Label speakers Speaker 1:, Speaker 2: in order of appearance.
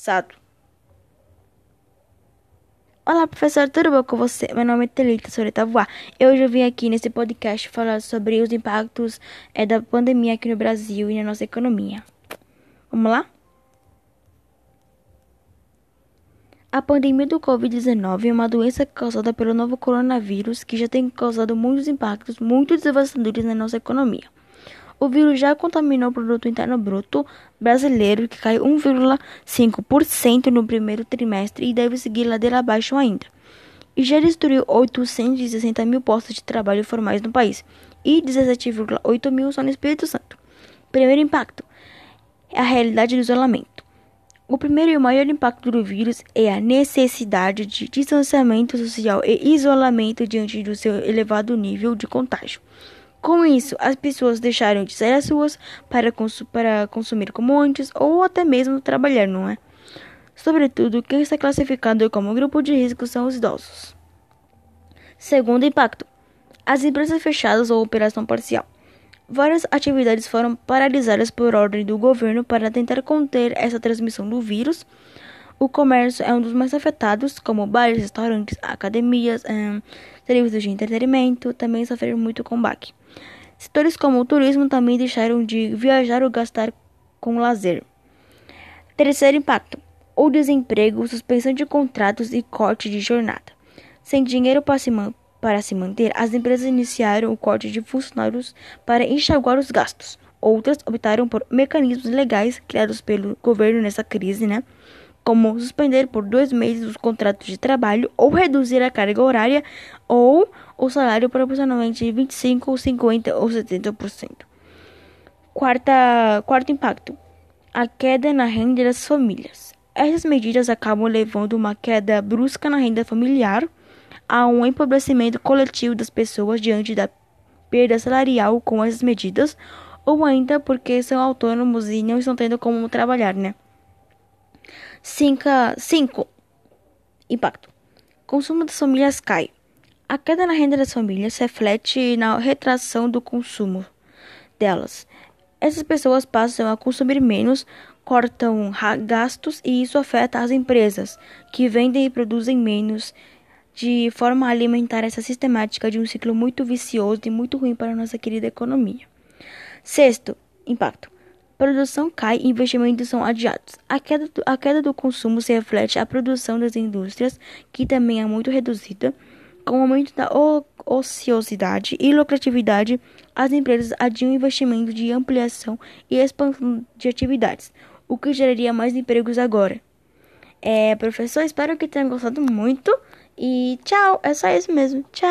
Speaker 1: Sato. Olá, professor, tudo bom com você? Meu nome é Telita Soreta Voar. Eu já vim aqui nesse podcast falar sobre os impactos é, da pandemia aqui no Brasil e na nossa economia. Vamos lá? A pandemia do Covid-19 é uma doença causada pelo novo coronavírus que já tem causado muitos impactos muito devastadores na nossa economia. O vírus já contaminou o produto interno bruto brasileiro, que caiu 1,5% no primeiro trimestre e deve seguir ladeira abaixo ainda. E já destruiu 860 mil postos de trabalho formais no país e 17,8 mil só no Espírito Santo. Primeiro impacto é a realidade do isolamento. O primeiro e o maior impacto do vírus é a necessidade de distanciamento social e isolamento diante do seu elevado nível de contágio. Com isso, as pessoas deixaram de sair às ruas para, consu para consumir como antes ou até mesmo trabalhar, não é? Sobretudo, quem está classificado como grupo de risco são os idosos. Segundo impacto: as empresas fechadas ou operação parcial. Várias atividades foram paralisadas por ordem do governo para tentar conter essa transmissão do vírus. O comércio é um dos mais afetados, como bares, restaurantes, academias, hum, serviços de entretenimento, também sofreram muito com baque. Setores como o turismo também deixaram de viajar ou gastar com lazer. Terceiro impacto: o desemprego, suspensão de contratos e corte de jornada. Sem dinheiro para se, para se manter, as empresas iniciaram o corte de funcionários para enxaguar os gastos. Outras optaram por mecanismos legais criados pelo governo nessa crise, né? Como suspender por dois meses os contratos de trabalho ou reduzir a carga horária ou o salário proporcionalmente de 25, 50 ou 70%. Quarta, quarto impacto: a queda na renda das famílias. Essas medidas acabam levando uma queda brusca na renda familiar, a um empobrecimento coletivo das pessoas diante da perda salarial com essas medidas, ou ainda porque são autônomos e não estão tendo como trabalhar, né? 5. Impacto. Consumo das famílias cai. A queda na renda das famílias reflete na retração do consumo delas. Essas pessoas passam a consumir menos, cortam gastos e isso afeta as empresas, que vendem e produzem menos, de forma a alimentar essa sistemática de um ciclo muito vicioso e muito ruim para a nossa querida economia. Sexto, impacto produção cai e investimentos são adiados. A queda, do, a queda do consumo se reflete à produção das indústrias, que também é muito reduzida. Com o aumento da ociosidade e lucratividade, as empresas adiam investimento de ampliação e expansão de atividades, o que geraria mais empregos agora. É, professor, espero que tenham gostado muito. E tchau, é só isso mesmo. Tchau!